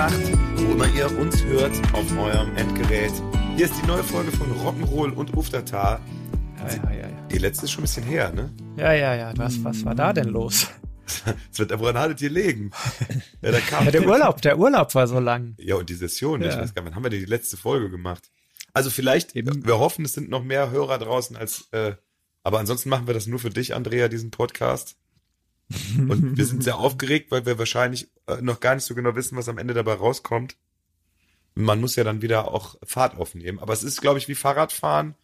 Abend, gute Nacht, wo immer ihr uns hört auf eurem Endgerät. Hier ist die neue Folge von Rock'n'Roll und Uftatar. Ja, ja, ja, ja. Die letzte ist schon ein bisschen her, ne? Ja, ja, ja. Was, was war da denn los? Es wird woran hattet ihr legen? Ja, da kam Ja, der Urlaub, der Urlaub war so lang. Ja, und die Session, ich Ja. weiß gar nicht, wann haben wir denn die letzte Folge gemacht? Also vielleicht, Eben. wir hoffen, es sind noch mehr Hörer draußen als, äh, aber ansonsten machen wir das nur für dich, Andrea, diesen Podcast. Und wir sind sehr aufgeregt, weil wir wahrscheinlich äh, noch gar nicht so genau wissen, was am Ende dabei rauskommt. Man muss ja dann wieder auch Fahrt aufnehmen. Aber es ist, glaube ich, wie Fahrradfahren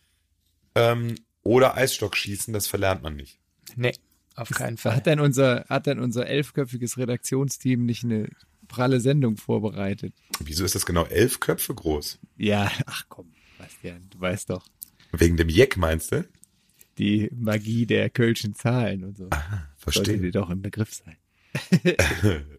ähm, oder Eisstockschießen, das verlernt man nicht. Nee, auf keinen Fall. Hat denn unser, hat denn unser elfköpfiges Redaktionsteam nicht eine pralle Sendung vorbereitet? Wieso ist das genau elf Köpfe groß? Ja, ach komm, Bastian, du weißt doch, Wegen dem Jeck, meinst du? die Magie der kölschen Zahlen und so. Sollte Verstehe. dir doch im Begriff sein.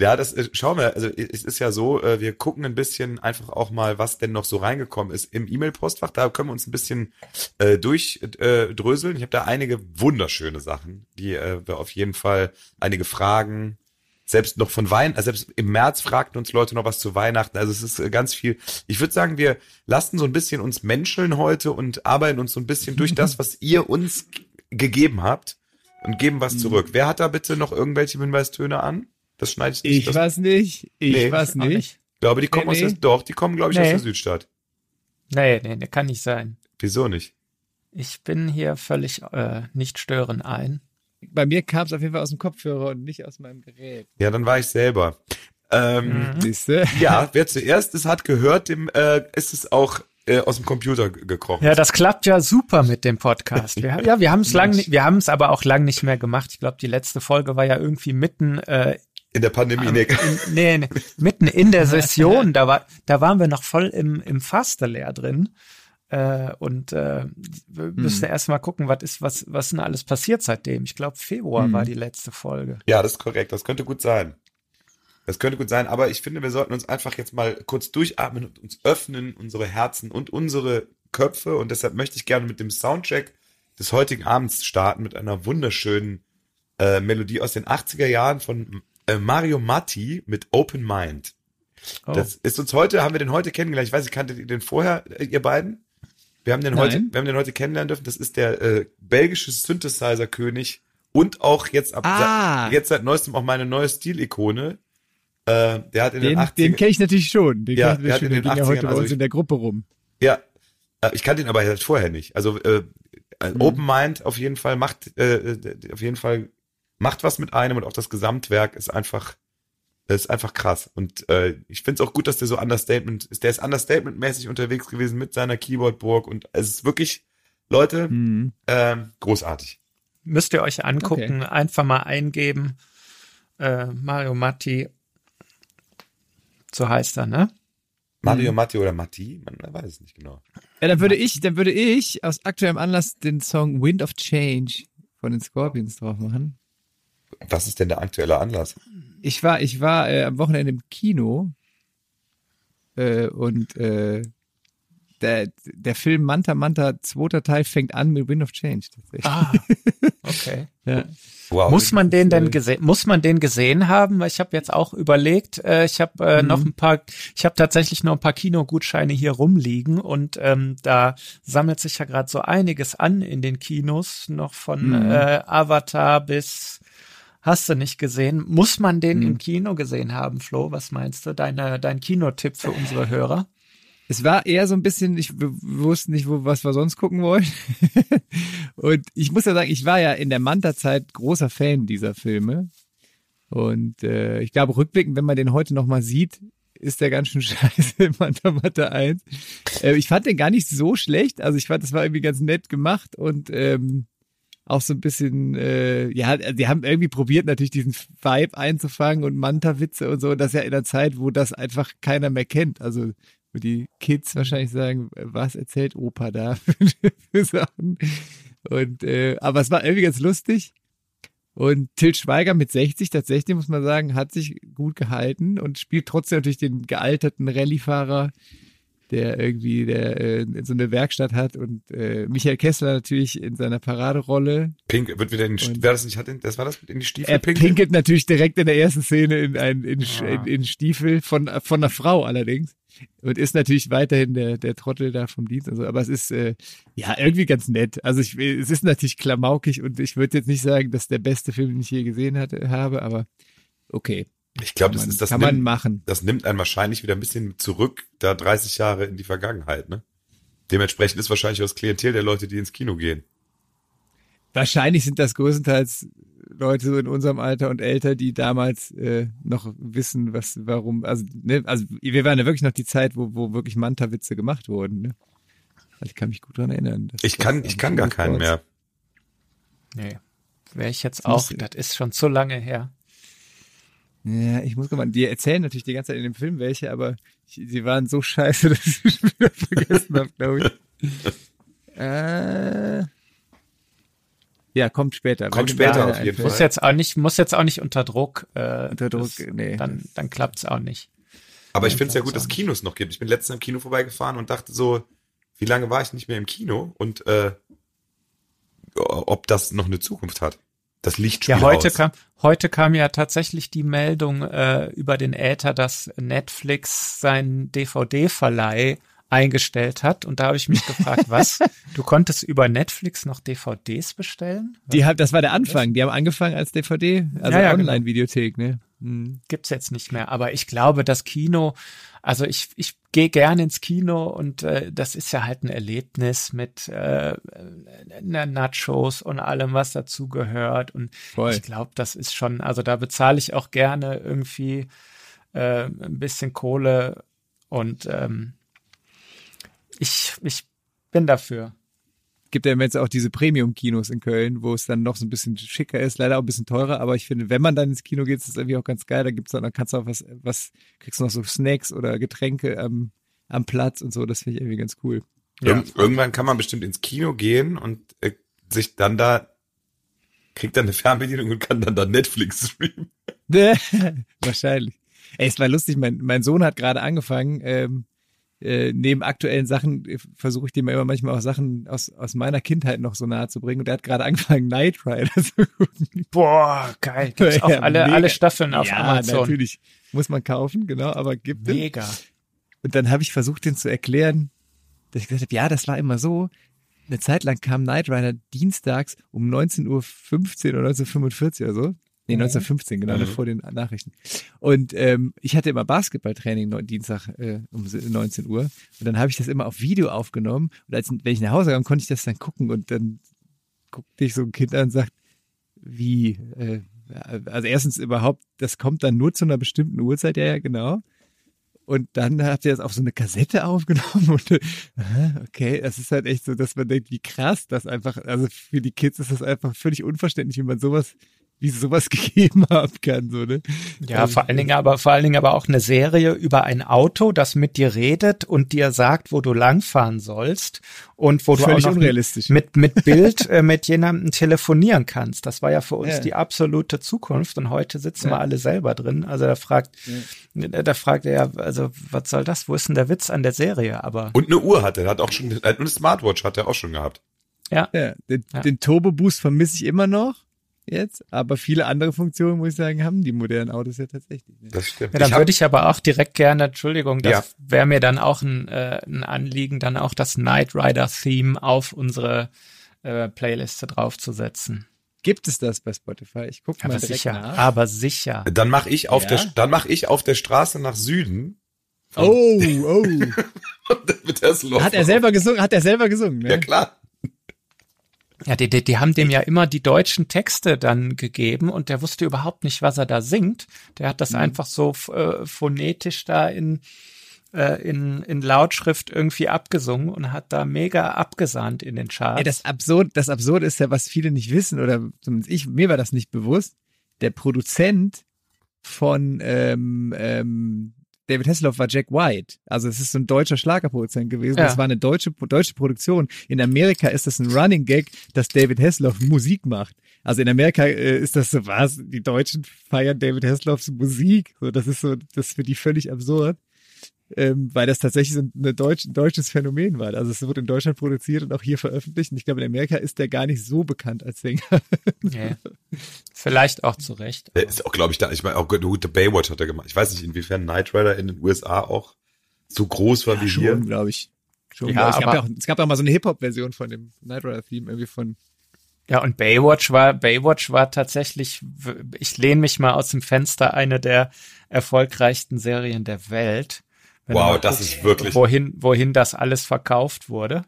Ja, das schauen wir. Also es ist ja so, äh, wir gucken ein bisschen einfach auch mal, was denn noch so reingekommen ist im E-Mail-Postfach. Da können wir uns ein bisschen äh, durchdröseln. Äh, ich habe da einige wunderschöne Sachen, die äh, wir auf jeden Fall einige Fragen. Selbst noch von Weihnachten, also selbst im März fragten uns Leute noch was zu Weihnachten. Also es ist äh, ganz viel. Ich würde sagen, wir lassen so ein bisschen uns menscheln heute und arbeiten uns so ein bisschen durch das, was ihr uns gegeben habt und geben was zurück. Wer hat da bitte noch irgendwelche Hinweistöne an? Das schneide ich nicht. Ich das, weiß nicht, ich Nee. weiß nicht. ich glaube, die kommen Nee, aus der, doch, die kommen, glaube ich, aus der Südstadt. Nee, nee, nee, kann nicht sein. Wieso nicht? Ich bin hier völlig äh, nicht stören ein. Bei mir kam es auf jeden Fall aus dem Kopfhörer und nicht aus meinem Gerät. Ja, dann war ich selber. Ähm, Mhm. Ja, wer zuerst es hat gehört, dem äh, ist es auch äh, aus dem Computer gekrochen. Ja, das klappt ja super mit dem Podcast. Wir, ja, wir haben es lang, wir haben es aber auch lang nicht mehr gemacht. Ich glaube, die letzte Folge war ja irgendwie mitten äh, In der Pandemie, nee. in, nee, nee, mitten in der Session, da war, da waren wir noch voll im, im Faste-Lehr drin. Äh, und äh, wir müssen erst mal gucken, was ist, was, was denn alles passiert seitdem. Ich glaube, Februar war die letzte Folge. Ja, das ist korrekt. Das könnte gut sein. Das könnte gut sein, aber ich finde, wir sollten uns einfach jetzt mal kurz durchatmen und uns öffnen, unsere Herzen und unsere Köpfe. Und deshalb möchte ich gerne mit dem Soundcheck des heutigen Abends starten, mit einer wunderschönen äh, Melodie aus den 80er Jahren von äh, Mario Matti mit Open Mind. Oh. Das ist uns heute, haben wir den heute kennengelernt. Ich weiß, ich kanntet ihr den vorher, äh, ihr beiden? Wir haben den heute, Nein. wir haben den heute kennenlernen dürfen. Das ist der äh, belgische Synthesizer-König und auch jetzt ab Ah. seit, jetzt seit neuestem auch meine neue Stilikone. Äh, der hat in den, Den, 80 den kenne ich natürlich schon. Den Ja, der hat schon. in Der den ging ja 80ern, heute bei also uns ich- in der Gruppe rum. Ja, äh, ich kannte ihn aber halt vorher nicht. Also äh, äh, Mhm. Open Mind auf jeden Fall macht äh, äh, auf jeden Fall macht was mit einem und auch das Gesamtwerk ist einfach ist einfach krass und äh, ich finde es auch gut, dass der so Understatement ist. Der ist Understatement-mäßig unterwegs gewesen mit seiner Keyboardburg und es ist wirklich Leute Mhm. ähm, großartig. Müsst ihr euch angucken, einfach mal eingeben. Äh, Mario Matti, so heißt er, ne? Mario Mhm. Matti oder Matti, man weiß es nicht genau. Ja, dann würde ich, dann würde ich aus aktuellem Anlass den Song Wind of Change von den Scorpions drauf machen. Was ist denn der aktuelle Anlass? Ich war, ich war äh, am Wochenende im Kino äh, und äh, der, der Film Manta Manta zweiter Teil fängt an mit Wind of Change. Tatsächlich. Ah, okay. Ja. Wow. Muss man den denn gesehen, muss man den gesehen haben? Weil ich habe jetzt auch überlegt, äh, ich habe äh, Mhm. noch ein paar, ich habe tatsächlich noch ein paar Kinogutscheine hier rumliegen und ähm, da sammelt sich ja gerade so einiges an in den Kinos, noch von Mhm. äh, Avatar bis Hast du nicht gesehen? Muss man den Mhm. im Kino gesehen haben, Flo? Was meinst du? Deine, dein Kinotipp für unsere Hörer? Es war eher so ein bisschen, ich wir wussten nicht, wo, was wir sonst gucken wollen. und ich muss ja sagen, ich war ja in der Manta-Zeit großer Fan dieser Filme. Und äh, ich glaube, rückblickend, wenn man den heute nochmal sieht, ist der ganz schön scheiße Manta Manta 1. Äh, ich fand den gar nicht so schlecht. Also ich fand, das war irgendwie ganz nett gemacht und ähm, auch so ein bisschen, äh, ja, die haben irgendwie probiert, natürlich diesen Vibe einzufangen und Manta-Witze und so. Das ist ja in der Zeit, wo das einfach keiner mehr kennt. Also wo die Kids wahrscheinlich sagen, was erzählt Opa da für Sachen. Und äh, aber es war irgendwie ganz lustig. Und Til Schweiger mit 60 tatsächlich, muss man sagen, hat sich gut gehalten und spielt trotzdem natürlich den gealterten Rallye-Fahrer, der irgendwie der, äh, so eine Werkstatt hat. Und äh, Michael Kessler natürlich in seiner Paraderolle. Pink wird wieder in die, wer das nicht hat, das war das in die Stiefel Er pinkeln? pinkelt natürlich direkt in der ersten Szene in ein in, Ah. in, in Stiefel von von einer Frau allerdings und ist natürlich weiterhin der der Trottel da vom Dienst und so. Aber es ist äh, ja irgendwie ganz nett. Also ich es ist natürlich klamaukig und ich würde jetzt nicht sagen, dass der beste Film, den ich je gesehen hatte, habe, aber okay. Ich glaube, das man- ist das kann man nimmt, machen. das nimmt einen wahrscheinlich wieder ein bisschen zurück, da 30 Jahre in die Vergangenheit, ne? Dementsprechend ist wahrscheinlich auch das Klientel der Leute, die ins Kino gehen. Wahrscheinlich sind das größtenteils Leute so in unserem Alter und älter, die damals äh, noch wissen, was, warum, also, ne, also wir waren ja wirklich noch die Zeit, wo, wo wirklich Manta-Witze gemacht wurden, ne? Also ich kann mich gut dran erinnern. dass Ich kann, ich kann gar keinen mehr. Nee. Wäre ich jetzt Das auch, das ist schon zu lange her. Ja, ich muss mal, die erzählen natürlich die ganze Zeit in dem Film welche, aber ich, sie waren so scheiße, dass ich es wieder vergessen habe, glaube ich. äh, ja, kommt später. Kommt später auf jeden einfällt. Muss jetzt auch nicht, muss jetzt auch nicht unter Druck. Äh, Unter Druck, das, nee. Dann, dann klappt's auch nicht. Aber ich finde es ja gut, dass. Kinos noch gibt. Ich bin letztens im Kino vorbeigefahren und dachte so, wie lange war ich nicht mehr im Kino und äh, ob das noch eine Zukunft hat. Das Licht Ja, heute aus. kam, heute kam ja tatsächlich die Meldung äh, über den Äther, dass Netflix seinen DVD-Verleih eingestellt hat. Und da habe ich mich gefragt, was? Du konntest über Netflix noch DVDs bestellen? Die hat, das war der Anfang. Die haben angefangen als DVD, also Ja, ja, genau. Online-Videothek, ne? Hm. gibt's jetzt nicht mehr. Aber ich glaube, das Kino, also ich, ich gehe gerne ins Kino und äh, das ist ja halt ein Erlebnis mit äh, äh, Nachos und allem, was dazu gehört. Und Voll. ich glaube, das ist schon, also da bezahle ich auch gerne irgendwie äh, ein bisschen Kohle und ähm, ich, ich bin dafür. Gibt ja jetzt auch diese Premium-Kinos in Köln, wo es dann noch so ein bisschen schicker ist, leider auch ein bisschen teurer, aber ich finde, wenn man dann ins Kino geht, ist es irgendwie auch ganz geil. Da gibt's dann, dann kannst du auch was, was, kriegst du noch so Snacks oder Getränke am, am Platz und so, das finde ich irgendwie ganz cool. Irg irgendwann kann man bestimmt ins Kino gehen und äh, sich dann da kriegt dann eine Fernbedienung und kann dann da Netflix streamen. Wahrscheinlich. Ey, es war lustig, mein, mein Sohn hat gerade angefangen, ähm, äh, neben aktuellen Sachen äh, versuche ich dem immer manchmal auch Sachen aus, aus meiner Kindheit noch so nahe zu bringen. Und er hat gerade angefangen, Knight Rider zu gucken. Boah, geil. Gibt's auch Ja, alle, mega. alle Staffeln auf ja, Amazon. natürlich. Muss man kaufen, genau, aber gibt es. Mega. Und dann habe ich versucht, den zu erklären, dass ich gesagt habe, ja, das war immer so. Eine Zeit lang kam Knight Rider dienstags um 19.15 Uhr oder 19.45 oder so. Nee, 1915, genau, Mhm. vor den Nachrichten. Und ähm, ich hatte immer Basketballtraining Dienstag äh, um 19 Uhr. Und dann habe ich das immer auf Video aufgenommen. Und als wenn ich nach Hause kam, konnte ich das dann gucken. Und dann guckte ich so ein Kind an und sagt, wie, äh, also erstens überhaupt, das kommt dann nur zu einer bestimmten Uhrzeit, ja, ja, genau. Und dann habt ihr das auf so eine Kassette aufgenommen und okay, das ist halt echt so, dass man denkt, wie krass das einfach, also für die Kids ist das einfach völlig unverständlich, wie man sowas, wie es sowas gegeben haben kann, so, ne? Ja, Also, vor allen Dingen aber, vor allen Dingen aber auch eine Serie über ein Auto, das mit dir redet und dir sagt, wo du langfahren sollst und wo du Völlig auch noch unrealistisch. mit, mit Bild äh, mit jemandem telefonieren kannst. Das war ja für uns Ja. die absolute Zukunft und heute sitzen Ja. wir alle selber drin. Also da fragt, da fragt er ja, also was soll das? Wo ist denn der Witz an der Serie? Aber Und eine Uhr hat er, hat auch schon, und eine Smartwatch hat er auch schon gehabt. ja, Ja, den, Ja. den Turbo Boost vermisse ich immer noch jetzt, aber viele andere Funktionen, muss ich sagen, haben die modernen Autos ja tatsächlich. Ne? Das stimmt. Ja, dann würde ich aber auch direkt gerne, Entschuldigung, das Ja. wäre mir dann auch ein, äh, ein Anliegen, dann auch das Knight Rider Theme auf unsere äh, Playliste draufzusetzen. Gibt es das bei Spotify? Ich gucke mal Aber direkt sicher, nach. aber sicher. Dann mache ich auf Ja? der, dann mache ich auf der Straße nach Süden Oh, oh. mit der Slot. Hat er selber gesungen? Hat er selber gesungen? Ne? Ja klar. Ja, die, die, die haben dem ja immer die deutschen Texte dann gegeben und der wusste überhaupt nicht, was er da singt. Der hat das mhm. einfach so äh, phonetisch da in, äh, in, in Lautschrift irgendwie abgesungen und hat da mega abgesahnt in den Charts. Ja, das Absurd, das Absurd ist ja, was viele nicht wissen, oder zumindest ich, mir war das nicht bewusst. Der Produzent von ähm, ähm, David Hasselhoff war Jack White. Also es ist so ein deutscher Schlagerproduzent gewesen. Ja. Das war eine deutsche, deutsche Produktion. In Amerika ist das ein Running Gag, dass David Hasselhoff Musik macht. Also in Amerika äh, ist das so, was? Die Deutschen feiern David Hasselhoffs Musik. So, das ist so, das ist für die völlig absurd ähm, weil das tatsächlich so ein, Deutsch, ein deutsches Phänomen war. Also es wurde in Deutschland produziert und auch hier veröffentlicht. Und ich glaube, in Amerika ist der gar nicht so bekannt als Sänger. Nee. Vielleicht auch zu Recht. Der ist auch, glaube ich, da, ich meine, auch gute Baywatch hat er gemacht. Ich weiß nicht, inwiefern Knight Rider in den USA auch so groß war ja, wie schon, hier. glaube ich. Schon, ja, glaub ich. Aber, ja auch, es gab auch mal so eine Hip-Hop-Version von dem Knight Rider-Theme irgendwie von ja, und Baywatch war, Baywatch war tatsächlich, ich lehne mich mal aus dem Fenster, eine der erfolgreichsten Serien der Welt. Wow, das guckst, ist wirklich. Wohin, wohin das alles verkauft wurde.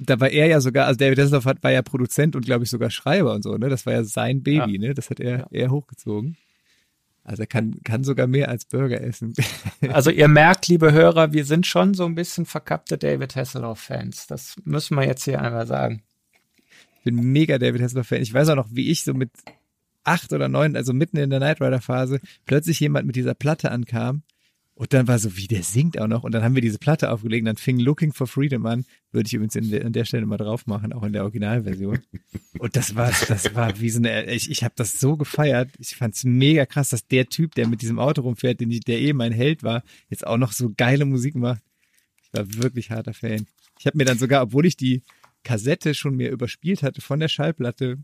Da war er ja sogar, also David Hasselhoff war ja Produzent und glaube ich sogar Schreiber und so, ne? Das war ja sein Baby, ja. ne? Das hat er, ja. er hochgezogen. Also er kann, kann sogar mehr als Burger essen. Also ihr merkt, liebe Hörer, wir sind schon so ein bisschen verkappte David Hasselhoff-Fans. Das müssen wir jetzt hier einmal sagen. Ich bin mega David Hasselhoff-Fan. Ich weiß auch noch, wie ich so mit acht oder neun, also mitten in der Knight Rider-Phase, plötzlich jemand mit dieser Platte ankam und dann war so, wie der singt auch noch. Und dann haben wir diese Platte aufgelegt. Und dann fing Looking for Freedom an. Würde ich übrigens der, an der Stelle mal drauf machen, auch in der Originalversion. Und das war, das war wie so eine, ich, ich habe das so gefeiert. Ich fand's mega krass, dass der Typ, der mit diesem Auto rumfährt, den, der eh mein Held war, jetzt auch noch so geile Musik macht. Ich war wirklich harter Fan. Ich habe mir dann sogar, obwohl ich die Kassette schon mir überspielt hatte von der Schallplatte,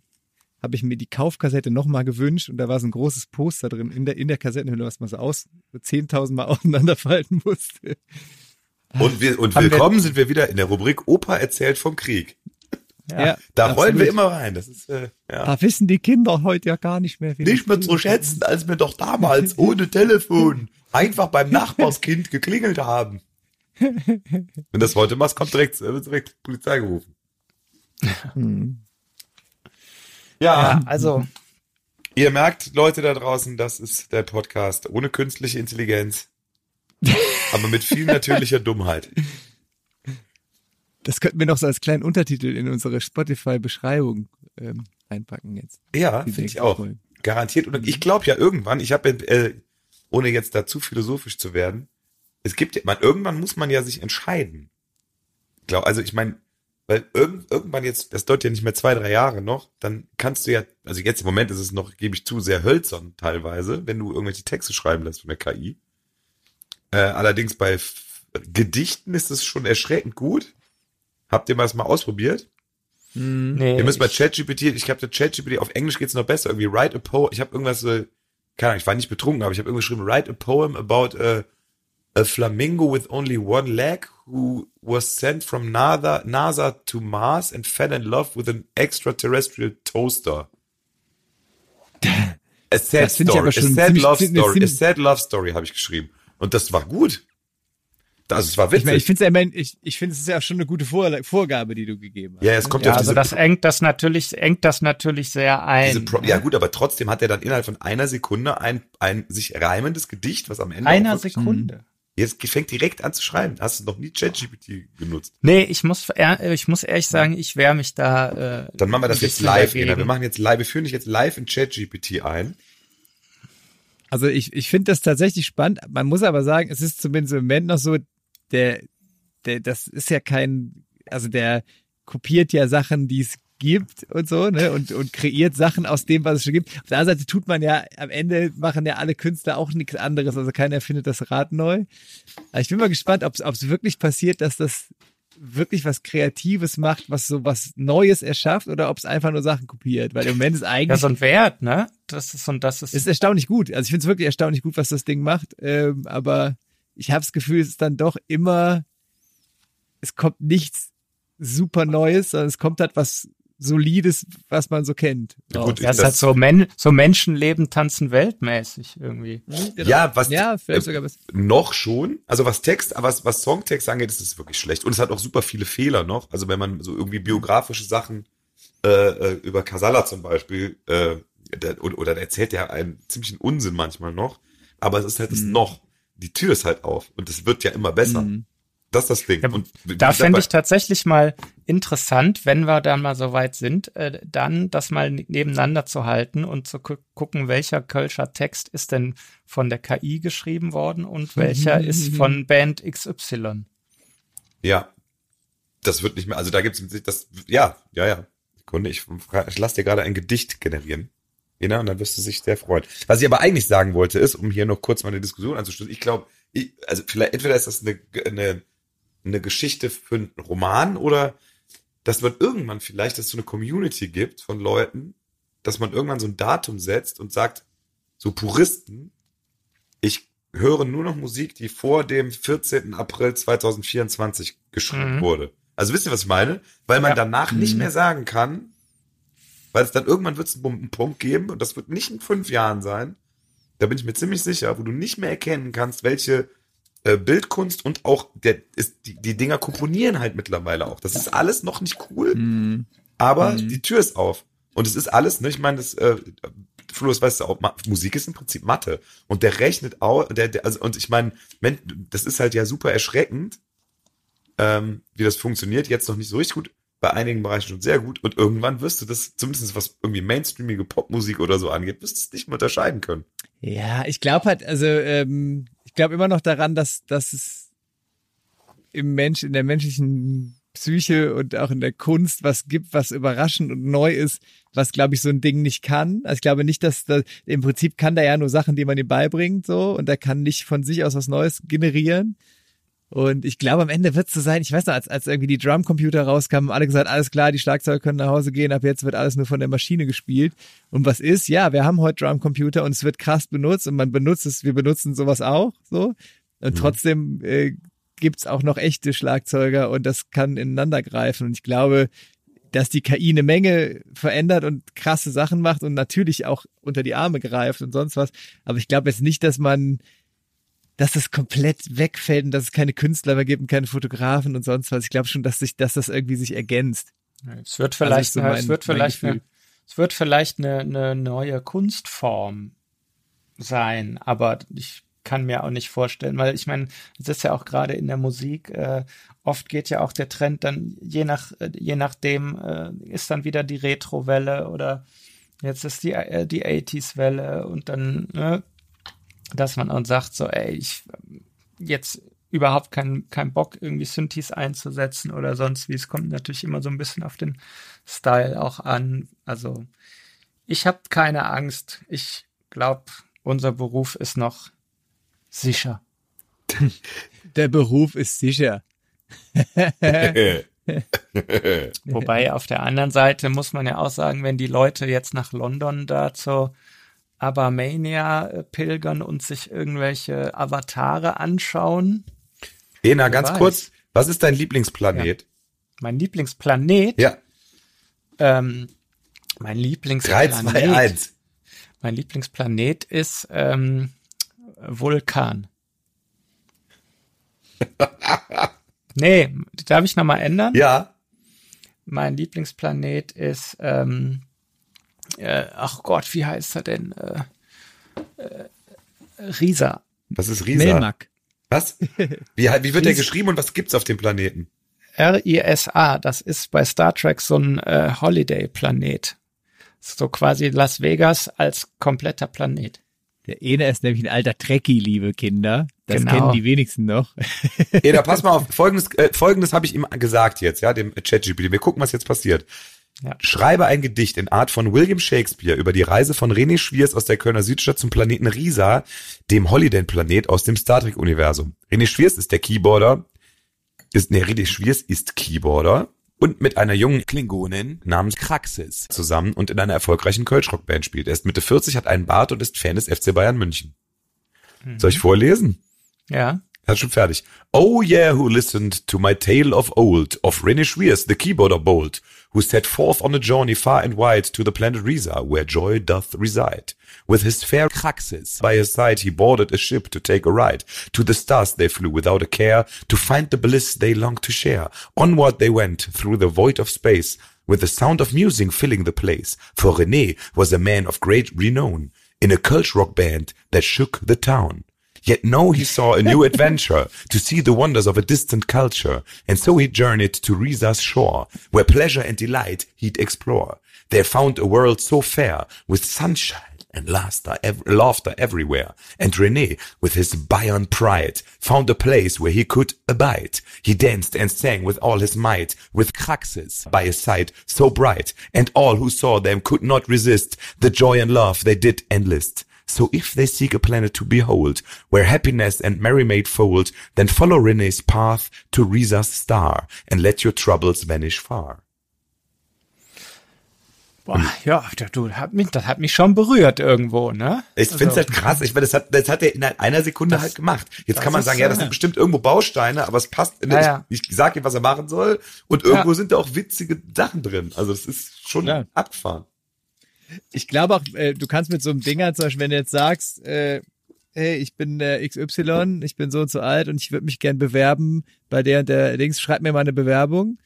habe ich mir die Kaufkassette nochmal gewünscht und da war so ein großes Poster drin in der, in der Kassettenhülle, was man so aus, so 10.000 Mal auseinanderfalten musste. Und, wir, und willkommen wir, sind wir wieder in der Rubrik Opa erzählt vom Krieg. Ja, ja da absolut. rollen wir immer rein. Das ist, äh, ja. Da wissen die Kinder heute ja gar nicht mehr. Wie nicht mehr zu schätzen, als wir doch damals ohne Telefon einfach beim Nachbarskind geklingelt haben. Wenn das heute machst, kommt direkt, wird direkt Polizei gerufen. Hm. Ja, ja, also. Ihr merkt, Leute da draußen, das ist der Podcast ohne künstliche Intelligenz, aber mit viel natürlicher Dummheit. Das könnten wir noch so als kleinen Untertitel in unsere Spotify-Beschreibung ähm, einpacken jetzt. Ja, finde ich auch. Folgen. Garantiert. Und ich glaube ja irgendwann, ich habe, äh, ohne jetzt da zu philosophisch zu werden, es gibt ja, man, irgendwann muss man ja sich entscheiden. Ich glaube, also ich meine, weil irgend, irgendwann jetzt, das dauert ja nicht mehr zwei, drei Jahre noch, dann kannst du ja, also jetzt im Moment ist es noch, gebe ich zu, sehr hölzern teilweise, wenn du irgendwelche Texte schreiben lässt von der KI. Äh, allerdings bei F Gedichten ist es schon erschreckend gut. Habt ihr mal das mal ausprobiert? Hm, nee, Ihr müsst bei ChatGPT, ich habe der ChatGPT, auf Englisch geht's noch besser, irgendwie write a poem, ich habe irgendwas, äh, keine Ahnung, ich war nicht betrunken, aber ich habe irgendwie geschrieben, write a poem about a, a flamingo with only one leg who was sent from NASA, NASA to Mars and fell in love with an extraterrestrial toaster. A sad story, a sad love story, a sad love story habe ich geschrieben. Und das war gut. Also es war witzig. Ich, mein, ich finde ich, ich finde es ist ja schon eine gute Vor Vorgabe, die du gegeben hast. Ja, es kommt ja, ja also das engt das natürlich, engt das natürlich sehr ein. ja gut, aber trotzdem hat er dann innerhalb von einer Sekunde ein, ein sich reimendes Gedicht, was am Ende einer Sekunde. Jetzt fängt direkt an zu schreiben. Hast du noch nie ChatGPT genutzt? Nee, ich muss, ich muss ehrlich sagen, ich wehre mich da. Äh, Dann machen wir das jetzt live. Wir machen jetzt live, wir führen dich jetzt live in ChatGPT ein. Also ich, ich finde das tatsächlich spannend. Man muss aber sagen, es ist zumindest im Moment noch so, der, der, das ist ja kein, also der kopiert ja Sachen, die es gibt und so, ne, und, und kreiert Sachen aus dem, was es schon gibt. Auf der anderen Seite tut man ja, am Ende machen ja alle Künstler auch nichts anderes, also keiner erfindet das Rad neu. Aber ich bin mal gespannt, ob es wirklich passiert, dass das wirklich was Kreatives macht, was so was Neues erschafft oder ob es einfach nur Sachen kopiert, weil im Moment ist eigentlich. Ja, so ein Wert, ne? Das ist und das ist. Ist erstaunlich gut. Also ich finde es wirklich erstaunlich gut, was das Ding macht, ähm, aber ich habe das Gefühl, es ist dann doch immer, es kommt nichts super Neues, sondern es kommt halt was Solides, was man so kennt. Ja, gut, das ist halt so, Men so Menschenleben tanzen weltmäßig irgendwie. Genau. Ja, was ja, vielleicht sogar was. noch schon. Also was Text, was, was Songtext angeht, ist es wirklich schlecht. Und es hat auch super viele Fehler noch. Also wenn man so irgendwie biografische Sachen äh, äh, über Casala zum Beispiel, äh, der, oder, oder der erzählt ja einen ziemlichen Unsinn manchmal noch, aber es ist halt das Mhm. noch. Die Tür ist halt auf und es wird ja immer besser. Mhm. Das ist das Ding. Ja, und Da fände ich tatsächlich mal interessant, wenn wir dann mal so weit sind, äh, dann das mal ne- nebeneinander zu halten und zu gu gucken, welcher Kölscher Text ist denn von der KI geschrieben worden und welcher ist von Band XY. Ja. Das wird nicht mehr, also da gibt's das, ja, ja, ja. Sekunde, ich, ich lasse dir gerade ein Gedicht generieren. Ina, und dann wirst du sich sehr freuen. Was ich aber eigentlich sagen wollte, ist, um hier noch kurz mal eine Diskussion anzustoßen, ich glaube, ich, also vielleicht, entweder ist das eine, eine, eine Geschichte für einen Roman oder dass man irgendwann vielleicht, dass es so eine Community gibt von Leuten, dass man irgendwann so ein Datum setzt und sagt, so Puristen, ich höre nur noch Musik, die vor dem 14. April 2024 geschrieben Mhm. wurde. Also wisst ihr, was ich meine? Weil man Ja. danach nicht Mhm. mehr sagen kann, weil es dann irgendwann wird es einen einen Punkt geben und das wird nicht in fünf Jahren sein. Da bin ich mir ziemlich sicher, wo du nicht mehr erkennen kannst, welche äh, Bildkunst und auch der ist die, die Dinger komponieren halt mittlerweile auch. Das ist alles noch nicht cool, Mhm. aber Mhm. die Tür ist auf. Und es ist alles, ne, ich meine, das, äh, Flo, das weißt du auch, Ma Musik ist im Prinzip Mathe. Und der rechnet auch, der, der, also, und ich meine, das ist halt ja super erschreckend, ähm, wie das funktioniert. Jetzt noch nicht so richtig gut, bei einigen Bereichen schon sehr gut. Und irgendwann wirst du das, zumindest was irgendwie mainstreamige Popmusik oder so angeht, wirst du es nicht mehr unterscheiden können. Ja, ich glaube halt, also ähm, glaube immer noch daran, dass, dass es im Mensch, in der menschlichen Psyche und auch in der Kunst was gibt, was überraschend und neu ist, was glaube ich so ein Ding nicht kann. Also ich glaube nicht, dass da, im Prinzip kann der ja nur Sachen, die man ihm beibringt, so und er kann nicht von sich aus was Neues generieren. Und ich glaube, am Ende wird es so sein, ich weiß noch, als, als irgendwie die Drumcomputer rauskamen, alle gesagt, alles klar, die Schlagzeuger können nach Hause gehen, ab jetzt wird alles nur von der Maschine gespielt. Und was ist? Ja, wir haben heute Drumcomputer und es wird krass benutzt und man benutzt es, wir benutzen sowas auch, so. Und Mhm. trotzdem äh, gibt's auch noch echte Schlagzeuger und das kann ineinander greifen. Und ich glaube, dass die KI eine Menge verändert und krasse Sachen macht und natürlich auch unter die Arme greift und sonst was. Aber ich glaube jetzt nicht, dass man dass das komplett wegfällt und dass es keine Künstler mehr gibt und keine Fotografen und sonst was. Ich glaube schon, dass sich, dass das irgendwie sich ergänzt. Es wird vielleicht, so eine, mein- es wird vielleicht, eine, es wird vielleicht eine, eine neue Kunstform sein, aber ich kann mir auch nicht vorstellen, weil ich meine, es ist ja auch gerade in der Musik, äh, oft geht ja auch der Trend dann je nach, äh, je nachdem äh, ist dann wieder die Retro-Welle oder jetzt ist die, äh, die 80s-Welle und dann, ne, dass man auch sagt so, ey, ich jetzt überhaupt keinen kein Bock, irgendwie Synthes einzusetzen oder sonst wie. Es kommt natürlich immer so ein bisschen auf den Style auch an. Also ich habe keine Angst. Ich glaube, unser Beruf ist noch sicher. Der Beruf ist sicher. Wobei auf der anderen Seite muss man ja auch sagen, wenn die Leute jetzt nach London da zur Abermania äh, pilgern und sich irgendwelche Avatare anschauen. Ena, Wer ganz weiß. kurz, was ist dein Lieblingsplanet? Mein Lieblingsplanet, Ja, ähm, mein 3, Lieblingsplanet, 2, 1. mein Lieblingsplanet ist ähm, Vulkan. nee, darf ich nochmal ändern? Ja, Mein Lieblingsplanet ist, ähm, äh, ach Gott, wie heißt er denn? Äh, äh, Risa. was ist Risa? Melmac. Was? Wie, wie wird der geschrieben und was gibt's auf dem Planeten? R-I-S-A, das ist bei Star Trek so ein äh, Holiday-Planet. So quasi Las Vegas als kompletter Planet. Der Ene ist nämlich ein alter Trekkie, liebe Kinder. Das Genau. kennen die wenigsten noch. Eda, pass mal auf, folgendes, äh, folgendes habe ich ihm gesagt jetzt, ja, dem ChatGPT. Wir gucken, was jetzt passiert. Ja. Schreibe ein Gedicht in Art von William Shakespeare über die Reise von René Schwiers aus der Kölner Südstadt zum Planeten Risa, dem Holiday-Planet aus dem Star Trek-Universum. René Schwiers ist der Keyboarder, ist, nee, René Schwiers ist Keyboarder und mit einer jungen Klingonin namens Kraxis zusammen und in einer erfolgreichen Kölschrock-Band spielt. Er ist Mitte 40, hat einen Bart und ist Fan des FC Bayern München. Soll ich vorlesen? Ja. Er ist schon fertig. Oh yeah, who listened to my tale of old, of René Schwiers, the keyboarder bold, who set forth on a journey far and wide to the planet Risa, where joy doth reside. With his fair Kraxis by his side, he boarded a ship to take a ride. To the stars they flew without a care, to find the bliss they longed to share. Onward they went through the void of space, with the sound of music filling the place, for René was a man of great renown in a cult rock band that shook the town. Yet now he saw a new adventure to see the wonders of a distant culture, and so he journeyed to Riza's shore, where pleasure and delight he'd explore. There found a world so fair, with sunshine and laughter, ev- laughter everywhere. And René, with his Bayern pride, found a place where he could abide. He danced and sang with all his might, with Kraxis by his side, so bright, and all who saw them could not resist the joy and love they did enlist. So if they seek a planet to behold, where happiness and merry fold, then follow René's path to Riza's star, and let your troubles vanish far. Boah, ja, du, hat mich, das hat mich schon berührt irgendwo, ne? Ich finde es halt krass. Ich meine, das hat, das hat er in einer Sekunde Das- halt gemacht. Jetzt kann man sagen, ja, das so, sind ja. bestimmt irgendwo Bausteine, aber es passt. Ja, ja. Ich, ich sage ihm, was er machen soll. Und irgendwo Ja. sind da auch witzige Sachen drin. Also es ist schon Ja. abgefahren. Ich glaube auch, äh, du kannst mit so einem Dinger, zum Beispiel, wenn du jetzt sagst, äh, hey, ich bin äh, XY, ich bin so und so alt und ich würde mich gern bewerben bei der und der Dings, schreib mir mal eine Bewerbung.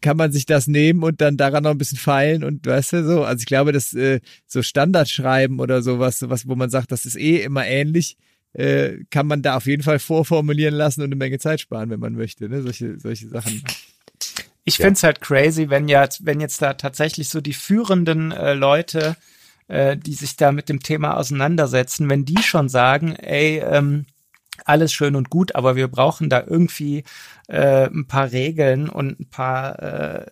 Kann man sich das nehmen und dann daran noch ein bisschen feilen und weißt du so, also ich glaube, dass äh, so Standardschreiben oder sowas, sowas, wo man sagt, das ist eh immer ähnlich, äh, kann man da auf jeden Fall vorformulieren lassen und eine Menge Zeit sparen, wenn man möchte, ne? Solche, solche Sachen. Ich Ja. find's halt crazy, wenn ja, wenn jetzt da tatsächlich so die führenden äh, Leute, äh, die sich da mit dem Thema auseinandersetzen, wenn die schon sagen, ey, ähm, alles schön und gut, aber wir brauchen da irgendwie äh, ein paar Regeln und ein paar äh,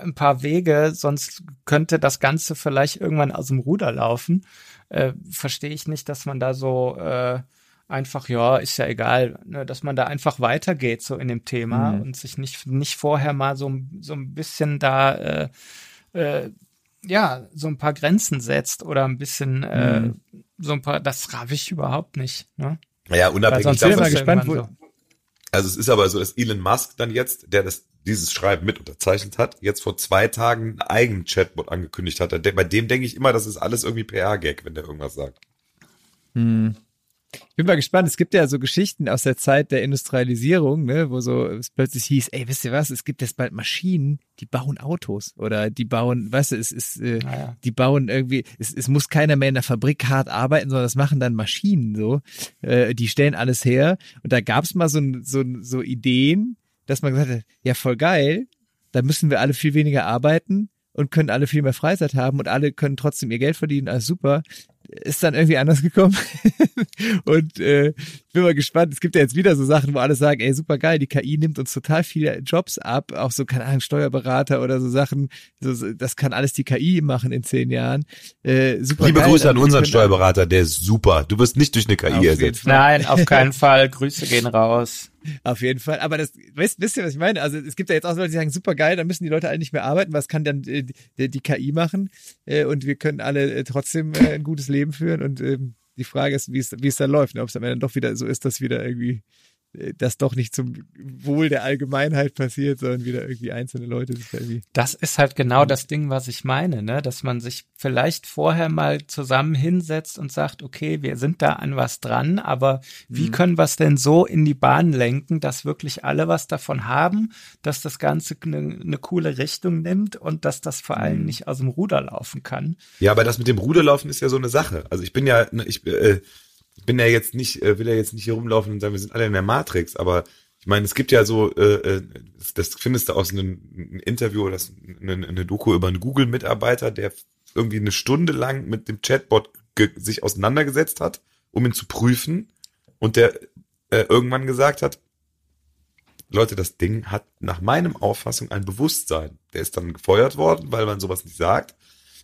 ein paar Wege, sonst könnte das Ganze vielleicht irgendwann aus dem Ruder laufen. Äh, Verstehe ich nicht, dass man da so äh, einfach, ja, ist ja egal, ne, dass man da einfach weitergeht so in dem Thema Mhm. und sich nicht, nicht vorher mal so, so ein bisschen da, äh, äh, ja, so ein paar Grenzen setzt oder ein bisschen, äh, Mhm. so ein paar, das raff ich überhaupt nicht. Ne? Naja, unabhängig bin ist mal davon. es gespannt, irgendwann so. Also es ist aber so, dass Elon Musk dann jetzt, der das dieses Schreiben mit unterzeichnet hat, jetzt vor zwei Tagen einen eigenen Chatbot angekündigt hat. Bei dem denke ich immer, das ist alles irgendwie PR-Gag, wenn der irgendwas sagt. Hm. Ich bin mal gespannt. Es gibt ja so Geschichten aus der Zeit der Industrialisierung, ne, wo so es plötzlich hieß, ey, wisst ihr was, es gibt jetzt bald Maschinen, die bauen Autos oder die bauen, weißt du, es ist, äh, Naja. die bauen irgendwie, es, es muss keiner mehr in der Fabrik hart arbeiten, sondern das machen dann Maschinen so. Äh, die stellen alles her. Und da gab's mal so, so, so Ideen, dass man gesagt hat, ja, voll geil, da müssen wir alle viel weniger arbeiten und können alle viel mehr Freizeit haben und alle können trotzdem ihr Geld verdienen, alles super. Ist dann irgendwie anders gekommen. und äh, bin mal gespannt. Es gibt ja jetzt wieder so Sachen, wo alle sagen, ey, super geil, die KI nimmt uns total viele Jobs ab, auch so, keine Ahnung, Steuerberater oder so Sachen. So, so, das kann alles die KI machen in zehn Jahren. Äh, super Liebe geil. Grüße an Wir unseren Steuerberater, der ist super. Du wirst nicht durch eine KI ersetzt. Nein, auf keinen Fall. Grüße gehen raus. Auf jeden Fall. Aber das, wisst, wisst ihr, was ich meine? Also es gibt ja jetzt auch Leute, die sagen, super geil, dann müssen die Leute alle nicht mehr arbeiten. Was kann dann äh, die, die KI machen? Äh, und wir können alle äh, trotzdem äh, ein gutes Leben führen. Und ähm, die Frage ist, wie es, wie es dann läuft. Ne? Ob es am Ende doch wieder so ist, dass wieder irgendwie das doch nicht zum Wohl der Allgemeinheit passiert, sondern wieder irgendwie einzelne Leute sich da irgendwie. Das ist halt genau das Ding, was ich meine, ne? Dass man sich vielleicht vorher mal zusammen hinsetzt und sagt, okay, wir sind da an was dran, aber wie können wir es denn so in die Bahn lenken, dass wirklich alle was davon haben, dass das Ganze eine ne coole Richtung nimmt und dass das vor allem nicht aus dem Ruder laufen kann. Ja, aber das mit dem Ruderlaufen ist ja so eine Sache. Also ich bin ja, ich äh, ich bin ja jetzt nicht, äh, will ja jetzt nicht hier rumlaufen und sagen, wir sind alle in der Matrix, aber ich meine, es gibt ja so, äh, äh, das, findest du aus einem, Interview oder eine, eine Doku über einen Google-Mitarbeiter, der irgendwie eine Stunde lang mit dem Chatbot sich auseinandergesetzt hat, um ihn zu prüfen und der äh, irgendwann gesagt hat, Leute, das Ding hat nach meinem Auffassung ein Bewusstsein. Der ist dann gefeuert worden, weil man sowas nicht sagt.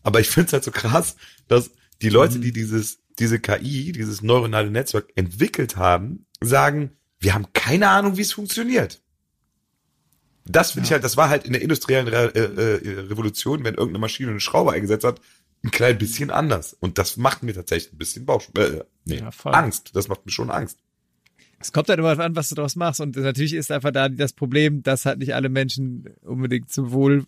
Aber ich finde es halt so krass, dass die Leute, die dieses, diese KI, dieses neuronale Netzwerk entwickelt haben, sagen, wir haben keine Ahnung, wie es funktioniert. Das finde ich halt, das war halt in der industriellen Re äh, äh, Revolution, wenn irgendeine Maschine eine Schraube eingesetzt hat, ein klein bisschen anders. Und das macht mir tatsächlich ein bisschen Bauch, äh, nee, Ja. Angst. Das macht mir schon Angst. Es kommt halt immer an, was du daraus machst. Und natürlich ist einfach da das Problem, dass halt nicht alle Menschen unbedingt zum Wohl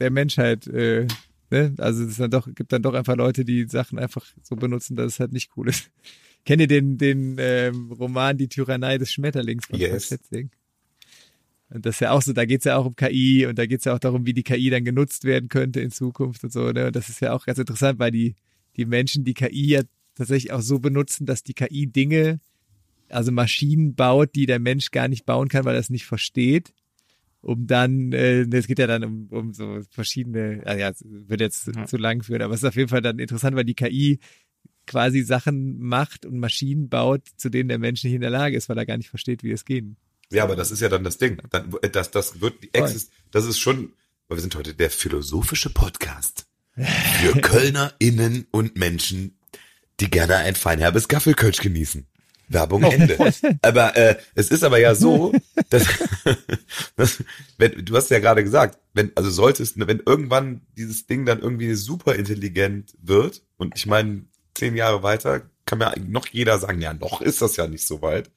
der Menschheit, äh, ne? Also es dann doch, gibt dann doch einfach Leute, die Sachen einfach so benutzen, dass es halt nicht cool ist. Kennt ihr den, den ähm, Roman Die Tyrannei des Schmetterlings von Yes. Schätzing? Und das ist ja auch so, da geht's ja auch um KI und da geht's ja auch darum, wie die KI dann genutzt werden könnte in Zukunft und so. Ne? Und das ist ja auch ganz interessant, weil die, die Menschen die KI ja tatsächlich auch so benutzen, dass die KI Dinge, also Maschinen baut, die der Mensch gar nicht bauen kann, weil er es nicht versteht. Um dann, äh, es geht ja dann um, um so verschiedene, also ja, wird jetzt Ja. zu lang führen, aber es ist auf jeden Fall dann interessant, weil die KI quasi Sachen macht und Maschinen baut, zu denen der Mensch nicht in der Lage ist, weil er gar nicht versteht, wie es geht. Ja, aber das ist ja dann das Ding. Dann, das, das wird die. Exist, das ist schon, weil wir sind heute der philosophische Podcast für KölnerInnen und Menschen, die gerne ein feinherbes Gaffelkölsch genießen. Werbung Ende. Aber äh, es ist aber ja so, dass, dass wenn, du hast ja gerade gesagt, wenn also solltest, wenn irgendwann dieses Ding dann irgendwie super intelligent wird und ich meine zehn Jahre weiter kann mir noch jeder sagen, ja noch ist das ja nicht so weit.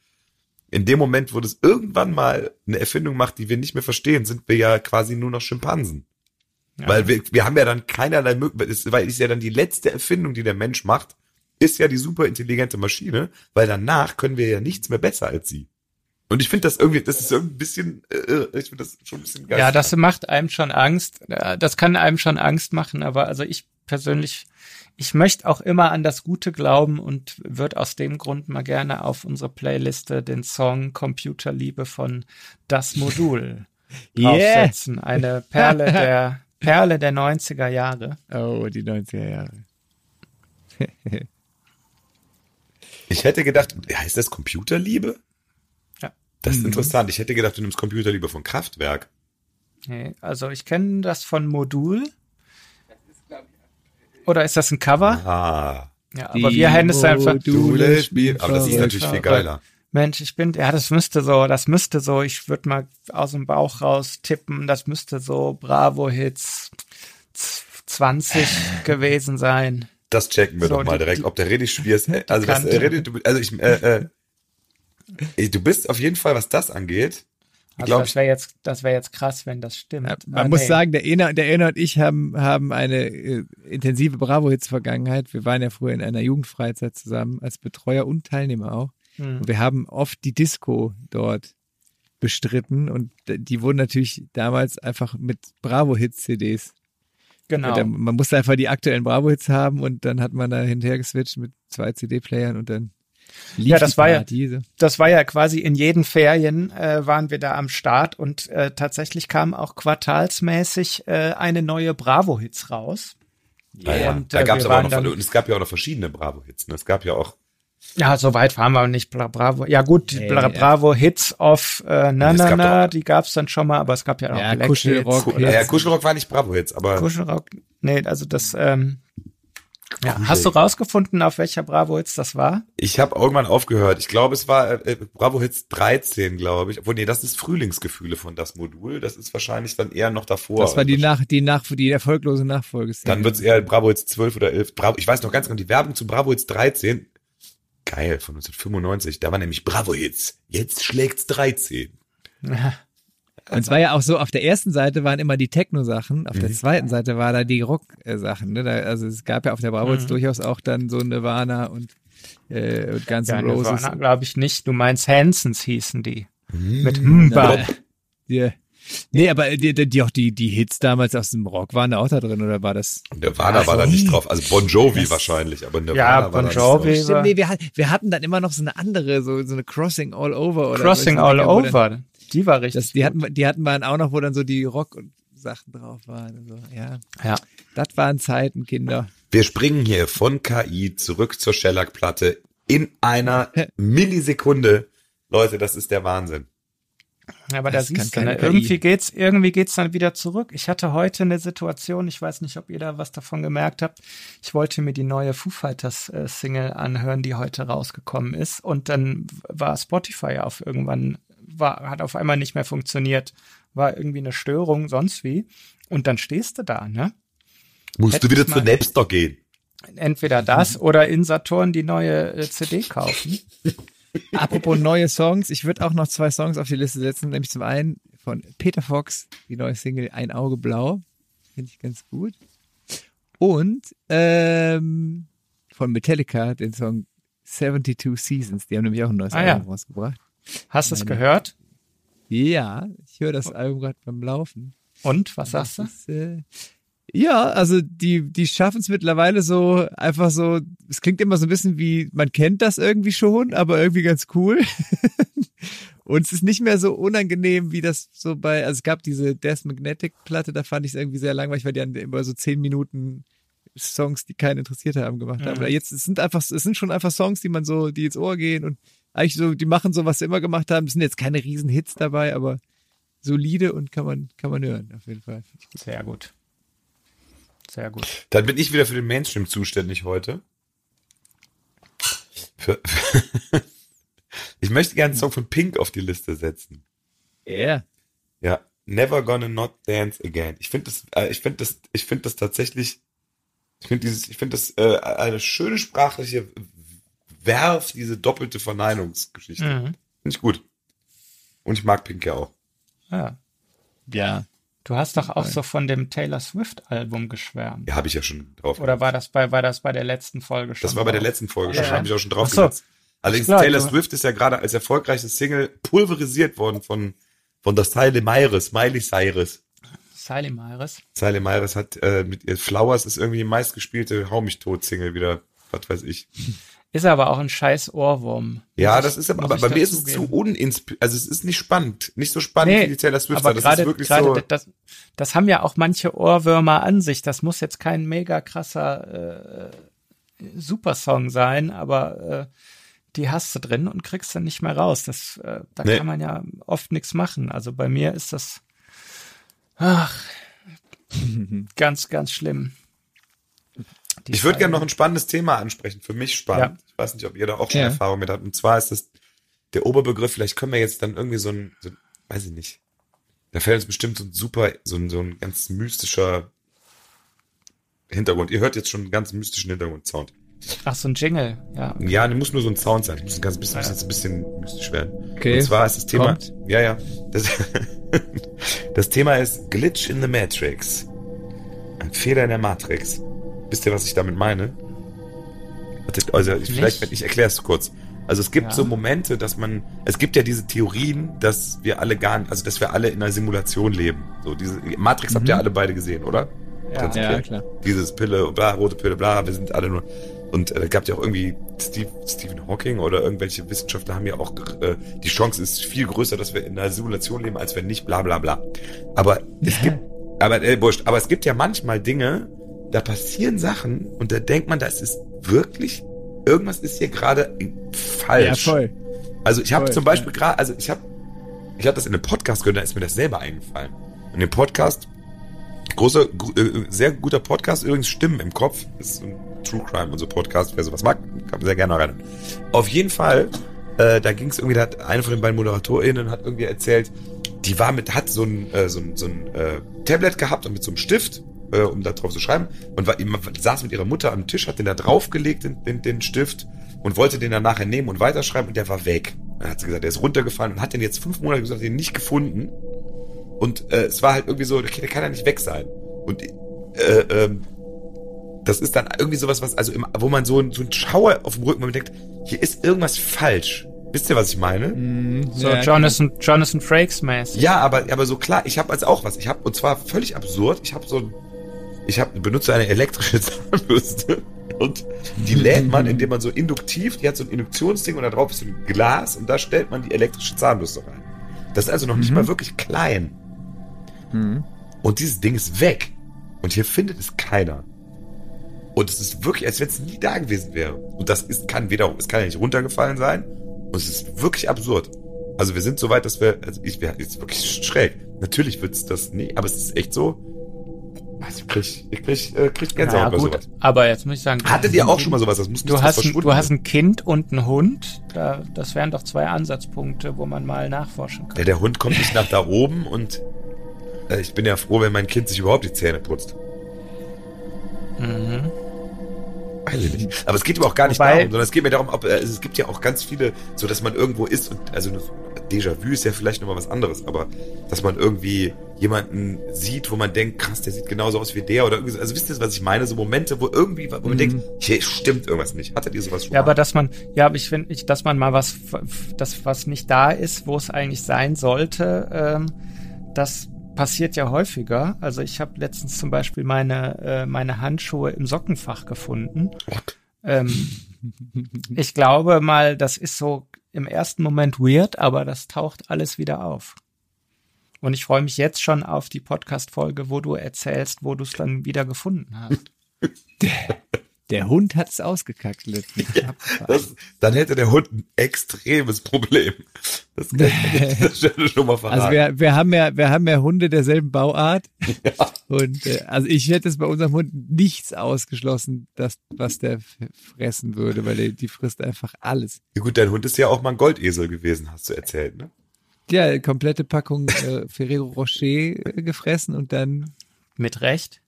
In dem Moment, wo das irgendwann mal eine Erfindung macht, die wir nicht mehr verstehen, sind wir ja quasi nur noch Schimpansen. Ja. Weil wir, wir haben ja dann keinerlei Möglichkeit, weil ist ja dann die letzte Erfindung, die der Mensch macht, ist ja die super intelligente Maschine, weil danach können wir ja nichts mehr besser als sie. Und ich finde das irgendwie, das ist irgendwie ein bisschen, äh, ich finde das schon ein bisschen geil. Ja, das macht einem schon Angst. Das kann einem schon Angst machen, aber also ich persönlich, ich möchte auch immer an das Gute glauben und würde aus dem Grund mal gerne auf unsere Playliste den Song Computerliebe von Das Modul Yeah. aufsetzen. Eine Perle der Perle der 90er Jahre. Oh, die 90er Jahre. Ich hätte gedacht, heißt das Computerliebe? Ja. Das Mhm. ist interessant. Ich hätte gedacht, du nimmst Computerliebe von Kraftwerk. Nee, also ich kenne das von Modul. Oder ist das ein Cover? Ah. Ja, aber wir haben es einfach. Module spielen. Aber das ist natürlich viel geiler. Mensch, ich bin, ja, das müsste so, das müsste so, ich würde mal aus dem Bauch raus tippen, das müsste so Bravo-Hits z- 20 gewesen sein. Das checken wir So, doch mal die- direkt, ob der richtig schwierig ist. Also, das, äh, Reddit, du, also ich, äh, äh, du bist auf jeden Fall, was das angeht, Also glaube das wäre jetzt, das wäre jetzt krass, wenn das stimmt. Ja, Ah, man muss nee. sagen, der Ena, der Ena und ich haben, haben eine äh, intensive Bravo-Hits-Vergangenheit. Wir waren ja früher in einer Jugendfreizeit zusammen, als Betreuer und Teilnehmer auch. Hm. Und wir haben oft die Disco dort bestritten und die wurden natürlich damals einfach mit Bravo-Hits-CDs. Genau. Dann- Man musste einfach die aktuellen Bravo-Hits haben und dann hat man da hinterher geswitcht mit zwei CD-Playern und dann lief Ja, das die war ja- das war ja quasi in jeden Ferien äh, waren wir da am Start und äh, tatsächlich kam auch quartalsmäßig äh, eine neue Bravo-Hits raus. ja, ja. Und, da äh, gab es aber auch noch, dann- und es gab ja auch noch verschiedene Bravo-Hits, ne? Es gab ja auch, Ja, so weit waren wir nicht. Bra Bravo. Ja gut, Bra ja. Bravo Hits of äh, na na gab na, die gab's dann schon mal, aber es gab ja auch Ja, Black Kuschelrock, Hits ja, ja, Kuschelrock war nicht Bravo-Hits, aber Kuschelrock. Nee, also das ähm, ja, hast du rausgefunden, auf welcher Bravo Hits das war? ich habe irgendwann aufgehört. Ich glaube, es war äh, Bravo-Hits 13, glaube ich. Obwohl, nee, das ist Frühlingsgefühle von das Modul. Das ist wahrscheinlich dann eher noch davor. Das war die nach, die nach, die erfolglose Nachfolge. Dann wird's eher Bravo Hits 12 oder 11. Bravo, ich weiß noch ganz genau, die Werbung zu Bravo Hits 13. Geil, von 1995. Da war nämlich Bravo Hits. Jetzt schlägt's 13. Und es war ja auch so, auf der ersten Seite waren immer die Techno-Sachen, auf Mhm. der zweiten Seite war da die Rock-Sachen. Ne? Da, also es gab ja auf der Bravo jetzt Mhm. durchaus auch dann so Nirvana und, äh, und Guns Ja, N' Roses. glaube ich nicht. Du meinst Hansons hießen die. Mit Mhm. Mba. Nee, aber die, die, die auch die, die Hits damals aus dem Rock waren da auch da drin, oder war das? Nirvana war da nicht drauf. Also Bon Jovi wahrscheinlich, aber Nirvana Ja, war Bon da nicht Jovi. drauf. Stimmt, nee, wir, wir hatten dann immer noch so eine andere, so, so eine Crossing All Over oder Crossing All dann- Over. Die war richtig. Das, die hatten, wir- die hatten wir dann auch noch, wo dann so die Rock und Sachen drauf waren. und So. Ja, ja. das waren Zeiten, Kinder. Wir springen hier von KI zurück zur Shellac-Platte in einer Millisekunde. Leute, das ist der Wahnsinn. Aber da Das kann siehst du, ne? Irgendwie geht's, irgendwie geht's dann wieder zurück. Ich hatte heute eine Situation, ich weiß nicht, ob ihr da was davon gemerkt habt. Ich wollte mir die neue Foo Fighters äh, Single anhören, die heute rausgekommen ist. Und dann war Spotify auf irgendwann, war, hat auf einmal nicht mehr funktioniert. War irgendwie eine Störung, sonst wie. Und dann stehst du da, ne? Musst Hätte du wieder zu Napster gehen. Entweder das oder in Saturn die neue äh, CD kaufen. Apropos neue Songs, ich würde auch noch zwei Songs auf die Liste setzen, nämlich zum einen von Peter Fox, die neue Single Ein Auge Blau, finde ich ganz gut. Und ähm, von Metallica den Song 72 Seasons, die haben nämlich auch ein neues Ah, ja. Album rausgebracht. Hast du es gehört? Ja, ich höre das Album gerade beim Laufen. Und, was sagst du? Ist, äh, ja, also die, die schaffen es mittlerweile so einfach so, es klingt immer so ein bisschen wie, man kennt das irgendwie schon, aber irgendwie ganz cool. Und es ist nicht mehr so unangenehm, wie das so bei, also es gab diese Death Magnetic Platte, da fand ich es irgendwie sehr langweilig, weil die dann immer so zehn Minuten Songs, die keinen interessiert haben, gemacht haben. Mhm. Aber jetzt, es sind einfach, es sind schon einfach Songs, die man so, die ins Ohr gehen und eigentlich so, die machen so, was sie immer gemacht haben. Es sind jetzt keine riesen Hits dabei, aber solide und kann man, kann man hören, auf jeden Fall. Sehr gut. Sehr gut. Dann bin ich wieder für den Mainstream zuständig heute. Für, ich möchte gerne einen Song von Pink auf die Liste setzen. Ja. Ja, Never Gonna Not Dance Again. Ich finde das, äh, ich finde das, ich finde das tatsächlich, ich finde dieses, ich finde das äh, eine schöne sprachliche Werf, diese doppelte Verneinungsgeschichte. Mhm. Finde ich gut. Und ich mag Pink ja auch. Ja. Ja. Du hast doch auch so von dem Taylor Swift Album geschwärmt. Ja, habe ich ja schon drauf. Oder war das bei, war das bei der letzten Folge schon? das war bei der letzten Folge Ja. schon, habe ich auch schon drauf so. gesetzt. Allerdings Klar, Taylor Swift ist ja gerade als erfolgreiches Single pulverisiert worden von von der Siley Myres, Miley Cyrus. Siley Myres. Siley Myres hat äh, mit ihr Flowers ist irgendwie die meistgespielte Hau mich tot Single wieder, was weiß ich. Ist aber auch ein scheiß Ohrwurm. Ja, das ist aber, aber bei mir ist es zu uninspiriert, also es ist nicht spannend, nicht so spannend Nee, wie die Taylor Swift. aber das gerade, ist wirklich so. das, das haben ja auch manche Ohrwürmer an sich. Das muss jetzt kein mega krasser äh, Supersong sein, aber äh, die hast du drin und kriegst dann nicht mehr raus. Das, äh, da Nee. kann man ja oft nichts machen. Also bei mir ist das ach, ganz, ganz schlimm. Ich würde gerne noch ein spannendes Thema ansprechen, für mich spannend. Ich weiß nicht, ob ihr da auch schon Ja. Erfahrung mit habt. Und zwar ist das der Oberbegriff, vielleicht können wir jetzt dann irgendwie so ein, so, weiß ich nicht, da fällt uns bestimmt so ein super, so ein, so ein ganz mystischer Hintergrund. Ihr hört jetzt schon einen ganz mystischen Hintergrundsound. Ach, so ein Jingle, ja. Ja, ne, muss nur so ein Sound sein. Muss ein ganz bisschen, muss jetzt ein bisschen mystisch werden. Okay. Und zwar ist das Thema, Kommt. ja, ja, das, das Thema ist Glitch in the Matrix. Ein Fehler in der Matrix. Wisst ihr, was ich damit meine? Also, ich, vielleicht, ich erkläre es kurz. Also es gibt Ja. so Momente, dass man, es gibt ja diese Theorien, dass wir alle gar nicht, also dass wir alle in einer Simulation leben. So diese Matrix habt ihr alle beide gesehen, oder? Ja. Ja, klar. Dieses Pille, bla, rote Pille, bla, wir sind alle nur. Und äh, gab ja auch irgendwie Steve, Stephen Hawking oder irgendwelche Wissenschaftler haben ja auch, äh, die Chance ist viel größer, dass wir in einer Simulation leben, als wenn nicht, bla bla bla. Aber es gibt, aber äh, wurscht, aber es gibt ja manchmal Dinge, da passieren Sachen und da denkt man, das ist wirklich, irgendwas ist hier gerade falsch. Ja, voll. Also ich habe zum Beispiel gerade, also ich habe, ich habe das in einem Podcast gehört, da ist mir das selber eingefallen. In dem Podcast, großer, äh, sehr guter Podcast, übrigens Stimmen im Kopf, ist so ein True Crime, unser Podcast, wer sowas mag, kann sehr gerne rein. Auf jeden Fall, äh, da ging es irgendwie, da hat eine von den beiden ModeratorInnen hat irgendwie erzählt, die war mit, hat so ein, äh, so ein, so ein äh, Tablet gehabt und mit so einem Stift, äh, um da drauf zu schreiben, und war, immer, saß mit ihrer Mutter am Tisch, hat den da draufgelegt, den, den, den Stift, und wollte den dann nachher nehmen und weiterschreiben, und der war weg. Dann hat sie gesagt, der ist runtergefallen und hat den jetzt fünf Monate gesagt, den nicht gefunden. Und äh, es war halt irgendwie so, der kann der kann ja nicht weg sein. Und äh, ähm, das ist dann irgendwie sowas, was, also im, wo man so, ein- so einen Schauer auf dem Rücken, wo man denkt, hier ist irgendwas falsch. Wisst ihr, was ich meine? Mhm. So ja, Jonathan, Jonathan Frakes mäßig. Ja, aber, aber so klar, ich habe also auch was. Ich habe, und zwar völlig absurd, ich habe so ein, ich hab, benutze eine elektrische Zahnbürste und die lädt man, indem man so induktiv, die hat so ein Induktionsding und da drauf ist so ein Glas und da stellt man die elektrische Zahnbürste rein. Das ist also noch nicht Mhm. mal wirklich klein. Mhm. Und dieses Ding ist weg. Und hier findet es keiner. Und es ist wirklich, als wenn es nie da gewesen wäre. Und das ist, kann weder, es kann ja nicht runtergefallen sein. Und es ist wirklich absurd. Also wir sind so weit, dass wir, also ich wäre jetzt wirklich schräg. Natürlich wird's das nie, aber es ist echt so. Also ich krieg, ich krieg, äh, krieg Gänsehaut Ja, bei gut, sowas. aber jetzt muss ich sagen. Hattet ihr auch schon mal sowas? Das muss Du hast, ein, du hast ein Kind und einen Hund. Da, das wären doch zwei Ansatzpunkte, wo man mal nachforschen Ja, kann. der Hund kommt nicht nach da oben und äh, ich bin ja froh, wenn mein Kind sich überhaupt die Zähne putzt. Mhm. Aber es geht aber auch gar nicht Wobei- darum, sondern es geht mir darum, ob, äh, es gibt ja auch ganz viele, so dass man irgendwo ist und, also Déjà-vu ist ja vielleicht nochmal was anderes, aber dass man irgendwie jemanden sieht, wo man denkt, krass, der sieht genauso aus wie der oder irgendwie, so. also wisst ihr, was ich meine? So Momente, wo irgendwie, wo man Mhm. denkt, hier stimmt irgendwas nicht. Hattet ihr sowas schon Ja, mal? aber dass man, ja, aber ich finde, ich, dass man mal was, das was nicht da ist, wo es eigentlich sein sollte, ähm, das passiert ja häufiger. Also ich habe letztens zum Beispiel meine äh, meine Handschuhe im Sockenfach gefunden. Ähm, ich glaube mal, das ist so im ersten Moment weird, aber das taucht alles wieder auf. Und ich freue mich jetzt schon auf die Podcast-Folge, wo du erzählst, wo du es dann wieder gefunden hast. Der Hund hat es ausgekackt letztens. Das, dann hätte der Hund ein extremes Problem. Das kann ich an dieser Stelle schon mal verraten. Also wir, wir haben ja, wir haben ja Hunde derselben Bauart. Und äh, also ich hätte es bei unserem Hund nichts ausgeschlossen, dass was der fressen würde, weil der, die frisst einfach alles. ja, gut, dein Hund ist ja auch mal ein Goldesel gewesen, hast du erzählt, ne? Ja, komplette Packung äh, Ferrero Rocher äh, gefressen und dann Mit Recht.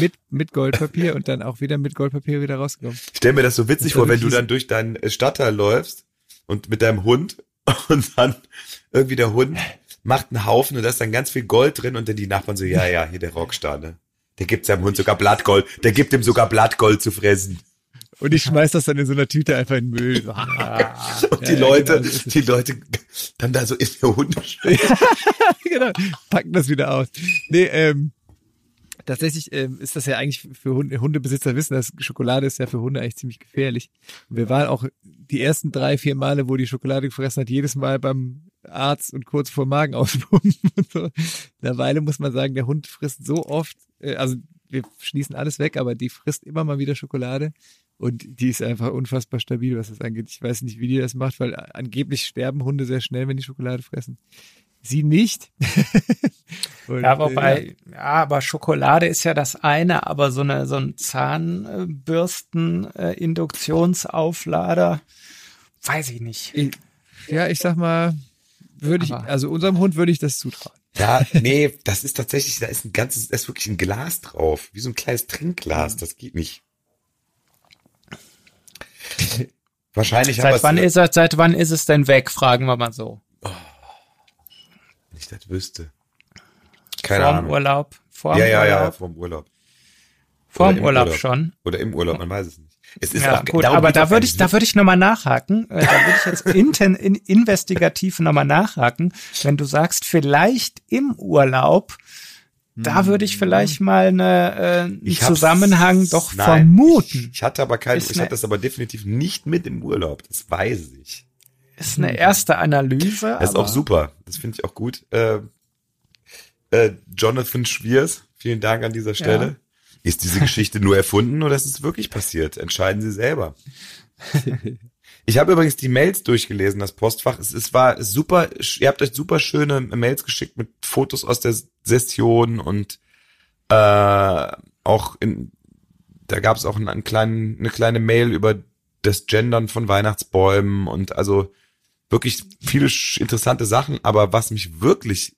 mit mit Goldpapier und dann auch wieder mit Goldpapier wieder rausgekommen. Ich stell mir das so witzig Das vor, wenn du dann durch deinen Stadtteil läufst und mit deinem Hund und dann irgendwie der Hund macht einen Haufen und da ist dann ganz viel Gold drin und dann die Nachbarn so, ja, ja, hier der Rockstar, ne? Der gibt seinem Hund sogar Blattgold, der gibt ihm sogar Blattgold zu fressen. Und ich schmeiß das dann in so einer Tüte einfach in den Müll. So. Und die Ja, Leute, genau, die Leute dann da so in der Hund. genau, packen das wieder aus. Nee, ähm, tatsächlich ähm, ist das ja eigentlich für Hunde, Hundebesitzer wissen, dass Schokolade ist ja für Hunde eigentlich ziemlich gefährlich. Und wir waren auch die ersten drei, vier Male, wo die Schokolade gefressen hat, jedes Mal beim Arzt und kurz vor Magen auspumpen und so. Mittlerweile muss man sagen, der Hund frisst so oft, äh, also wir schließen alles weg, aber die frisst immer mal wieder Schokolade. Und die ist einfach unfassbar stabil, was das angeht. Ich weiß nicht, wie die das macht, weil angeblich sterben Hunde sehr schnell, wenn die Schokolade fressen. Sie nicht. Und, Ja, äh, wobei, ja, aber Schokolade ist ja das eine, aber so eine so ein Zahnbürsten-Induktionsauflader, weiß ich nicht. Ich, ja, ich sag mal, würde ich, also unserem Hund würde ich das zutrauen. Ja, nee, das ist tatsächlich, da ist ein ganzes, da ist wirklich ein Glas drauf, wie so ein kleines Trinkglas, das geht nicht. Wahrscheinlich Seit wann, ist, es- seit wann ist es denn weg, fragen wir mal so. wenn ich das wüsste. Keine Vorm Ahnung. Urlaub? Vorm ja, ja, ja, Urlaub? vorm Urlaub. Vorm im Urlaub schon. Oder im Urlaub, man weiß es nicht. Es ist Ja, auch, gut, darum aber da würde ich, da würde ich nochmal nachhaken. Äh, da würde ich jetzt inten, in, investigativ nochmal nachhaken. Wenn du sagst, vielleicht im Urlaub, da würde ich vielleicht mal eine, äh, einen Ich Zusammenhang doch Nein, vermuten. Ich hatte aber kein, Ist ich ne- hatte das aber definitiv nicht mit im Urlaub. Das weiß ich. Ist eine erste Analyse. Das ist auch super. Das finde ich auch gut. Äh, äh, Jonathan Schwiers, vielen Dank an dieser Stelle. Ist diese Geschichte nur erfunden oder ist es wirklich passiert? Entscheiden Sie selber. Ich habe übrigens die Mails durchgelesen, das Postfach. Es, es war super, ihr habt euch super schöne Mails geschickt mit Fotos aus der Session und äh, auch in, da gab es auch einen, einen kleinen, eine kleine Mail über das Gendern von Weihnachtsbäumen und also wirklich viele interessante Sachen, aber was mich wirklich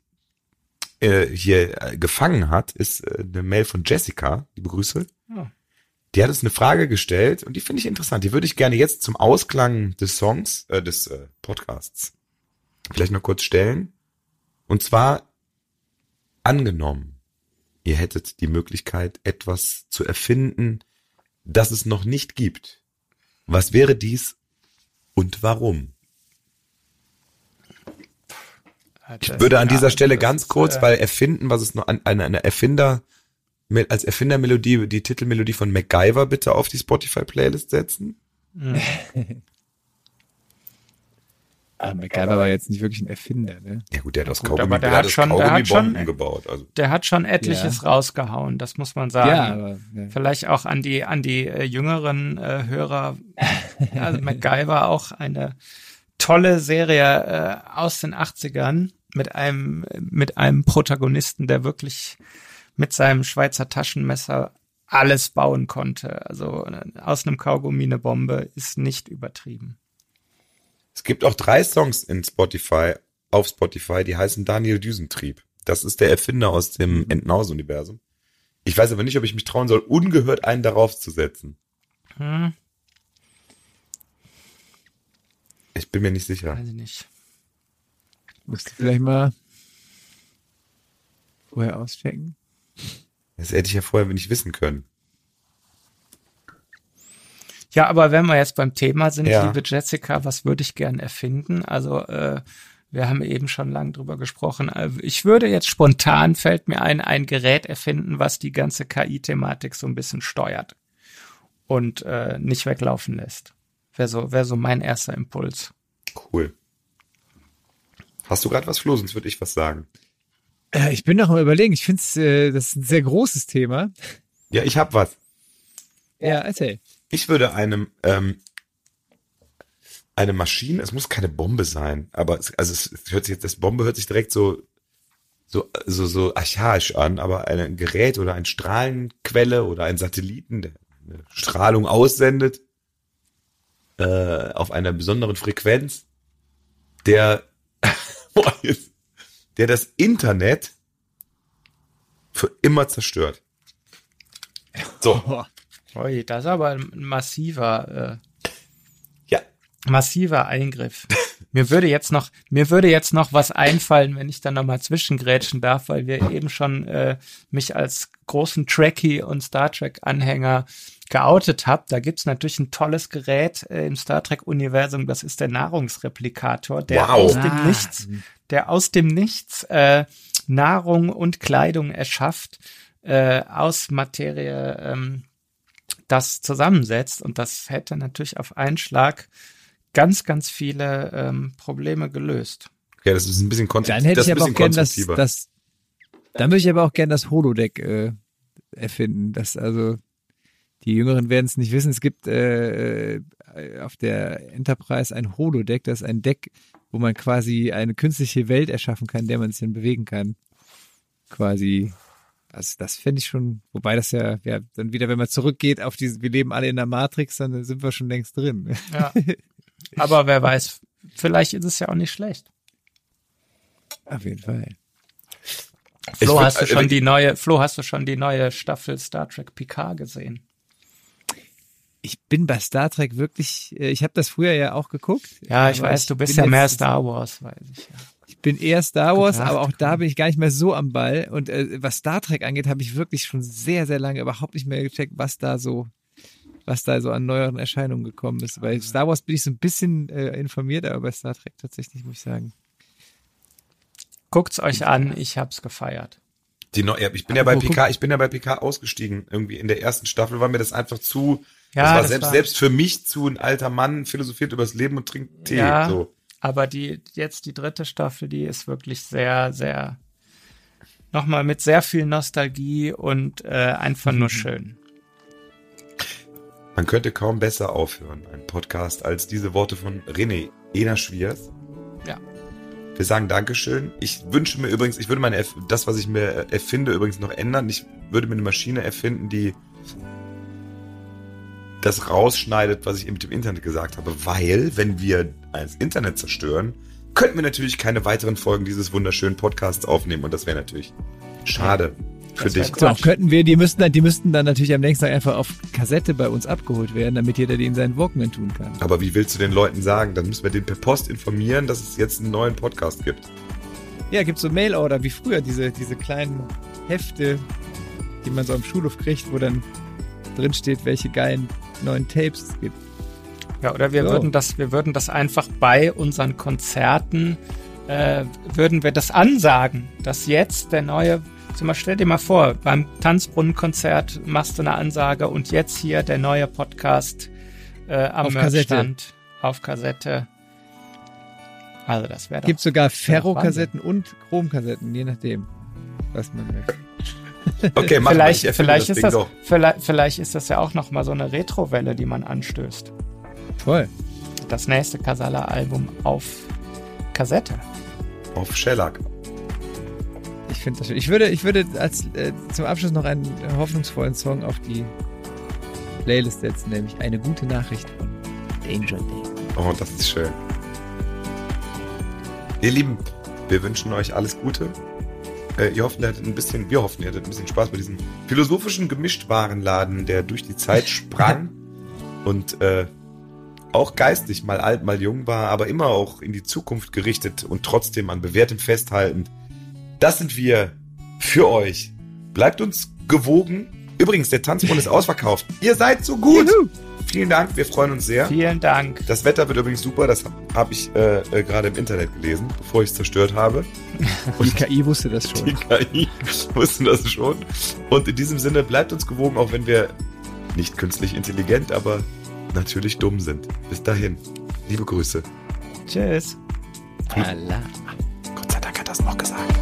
äh, hier äh, gefangen hat, ist äh, eine Mail von Jessica, liebe Grüße. Oh. Die hat uns eine Frage gestellt und die finde ich interessant. Die würde ich gerne jetzt zum Ausklang des Songs, äh, des äh, Podcasts vielleicht noch kurz stellen. Und zwar angenommen, ihr hättet die Möglichkeit, etwas zu erfinden, das es noch nicht gibt. Was wäre dies und warum? Ich würde an dieser Stelle ganz kurz, äh, weil erfinden, was es noch an eine, eine Erfinder als Erfindermelodie die Titelmelodie von MacGyver bitte auf die Spotify Playlist setzen. Ah, MacGyver war jetzt nicht wirklich ein Erfinder, ne? Ja gut, der hat aus gut, Kaugummi, aber der der hat schon- der Kaugummi hat schon- Bomben gebaut. Also Der hat schon etliches rausgehauen, das muss man sagen. Ja, aber ja. Vielleicht auch an die an die äh, jüngeren äh, Hörer. Also MacGyver auch eine tolle Serie äh, aus den 80ern mit einem mit einem Protagonisten, der wirklich mit seinem Schweizer Taschenmesser alles bauen konnte. Also äh, aus einem Kaugummi eine Bombe ist nicht übertrieben. es gibt auch drei Songs in Spotify, auf Spotify, die heißen Daniel Düsentrieb. Das ist der Erfinder aus dem Entenhausen-Universum. Ich weiß aber nicht, ob ich mich trauen soll, ungehört einen darauf zu setzen. Hm, Ich bin mir nicht sicher. weiß ich nicht. Musst du vielleicht mal. Vorher auschecken? Das hätte ich ja vorher nicht wissen können. Ja, aber wenn wir jetzt beim Thema sind, Ja. liebe Jessica, was würde ich gern erfinden? Also äh, wir haben eben schon lange drüber gesprochen. Äh, Ich würde jetzt spontan, fällt mir ein, ein Gerät erfinden, was die ganze KI-Thematik so ein bisschen steuert und äh, nicht weglaufen lässt. Wäre so, wär so mein erster Impuls. Cool. Hast du gerade was, Flo? Sonst würde ich was sagen. Äh, ich bin noch am überlegen. Ich finde äh, das ist ein sehr großes Thema. Ja, ich hab was. Ja, erzähl. Ich würde einem ähm, eine Maschine, es muss keine Bombe sein, aber es, also es es hört sich jetzt, das Bombe hört sich direkt so so so so archaisch an, aber ein Gerät oder ein Strahlenquelle oder ein Satelliten, der eine Strahlung aussendet äh, auf einer besonderen Frequenz, der boah, jetzt- der das Internet für immer zerstört. So. Ui, das ist aber ein massiver, äh, ja, massiver Eingriff. Mir würde jetzt noch, mir würde jetzt noch was einfallen, wenn ich dann nochmal zwischengrätschen darf, weil wir eben schon äh, mich als großen Trekkie und Star Trek Anhänger geoutet habt. Da gibt's natürlich ein tolles Gerät äh, im Star Trek Universum, das ist der Nahrungsreplikator, der Wow. aus Ah. dem Nichts, der aus dem Nichts äh, Nahrung und Kleidung erschafft, äh, aus Materie, ähm, das zusammensetzt. Und das hätte natürlich auf einen Schlag ganz, ganz viele ähm, Probleme gelöst. ja, das ist ein bisschen konstrukt- Dann hätte das ich aber auch gern das, konstruktiver. das, dann würde ich aber auch gern das Holodeck äh, erfinden. Das also die Jüngeren werden es nicht wissen. Es gibt äh, äh, auf der Enterprise ein Holodeck. Das ist ein Deck, wo man quasi eine künstliche Welt erschaffen kann, in der man sich dann bewegen kann. Quasi. Also das fände ich schon, wobei das ja, ja, dann wieder, wenn man zurückgeht auf diese, wir leben alle in der Matrix, dann sind wir schon längst drin. Ja. Aber wer weiß, vielleicht ist es ja auch nicht schlecht. Auf jeden Fall. Flo, würd- hast du also schon wenn- die neue, Flo, hast du schon die neue Staffel Star Trek Picard gesehen? Ich bin bei Star Trek wirklich, äh, ich habe das früher ja auch geguckt. Ja, ich weiß, du bist ja mehr Star Wars, weiß ich ja. Ich bin eher Star Wars, aber auch da bin ich gar nicht mehr so am Ball. Und äh, was Star Trek angeht, habe ich wirklich schon sehr, sehr lange überhaupt nicht mehr gecheckt, was da so, was da so an neueren Erscheinungen gekommen ist. Bei Star Wars bin ich so ein bisschen äh, informiert, aber bei Star Trek tatsächlich muss ich sagen. Guckt's euch an, ich hab's gefeiert. Die neu, ja, ich bin ja bei PK, ich bin ja bei PK ausgestiegen. Irgendwie in der ersten Staffel war mir das einfach zu, Ja, das war das selbst, war- selbst für mich zu ein alter Mann philosophiert übers Leben und trinkt Tee. Ja. So. Aber die, jetzt die dritte Staffel, die ist wirklich sehr, sehr, nochmal mit sehr viel Nostalgie und äh, einfach nur schön. Man könnte kaum besser aufhören, ein Podcast, als diese Worte von René Ena Schwiers. Ja. Wir sagen Dankeschön. Ich wünsche mir übrigens, ich würde meine, Erf- das, was ich mir erfinde, übrigens noch ändern. Ich würde mir eine Maschine erfinden, die das rausschneidet, was ich mit dem Internet gesagt habe. Weil, wenn wir das Internet zerstören, könnten wir natürlich keine weiteren Folgen dieses wunderschönen Podcasts aufnehmen. Und das wäre natürlich schade für Das dich. Doch, könnten wir, die müssten dann, die müssten dann natürlich am nächsten Tag einfach auf Kassette bei uns abgeholt werden, damit jeder die in seinen Walkman tun kann. Aber wie willst du den Leuten sagen? Dann müssen wir den per Post informieren, dass es jetzt einen neuen Podcast gibt. Ja, gibt's so Mail-Order wie früher, diese, diese kleinen Hefte, die man so am Schulhof kriegt, wo dann drin steht, welche geilen neuen Tapes es gibt. Ja, oder wir So. würden das, wir würden das einfach bei unseren Konzerten, äh, würden wir das ansagen, dass jetzt der neue, zum Beispiel stell dir mal vor, beim Tanzbrunnenkonzert machst du eine Ansage und jetzt hier der neue Podcast äh, am Auf Kassette. Auf Kassette. Also das wäre. Gibt sogar. Ferrokassetten und Chromkassetten, je nachdem, was man möchte. Okay, mach mal, vielleicht, ich erfinde vielleicht, das ist das, vielleicht, vielleicht ist das ja auch noch mal so eine Retrowelle, die man anstößt. Voll. Das nächste Casala-Album auf Kassette. Auf Shellac. Ich finde das schön. Ich würde, ich würde als äh, zum Abschluss noch einen hoffnungsvollen Song auf die Playlist setzen, nämlich eine gute Nachricht von Danger Day. Oh, das ist schön. Ihr Lieben, wir wünschen euch alles Gute. Äh, ihr hoffen, ihr hattet ein bisschen, wir hoffen, ihr hattet ein bisschen Spaß bei diesem philosophischen Gemischtwarenladen, der durch die Zeit sprang und äh, auch geistig mal alt, mal jung war, aber immer auch in die Zukunft gerichtet und trotzdem an bewährtem festhaltend. Das sind wir. für euch. Bleibt uns gewogen. Übrigens, der Tanzbund ist ausverkauft. Ihr seid so gut. Juhu. Vielen Dank, wir freuen uns sehr. Vielen Dank. Das Wetter wird übrigens super, das habe hab ich äh, äh, gerade im Internet gelesen, bevor ich es zerstört habe. Und die KI wusste das schon. Die KI wusste das schon. Und in diesem Sinne bleibt uns gewogen, auch wenn wir nicht künstlich intelligent, aber natürlich dumm sind. Bis dahin. Liebe Grüße. Tschüss. Allah. Gott sei Dank hat das noch gesagt.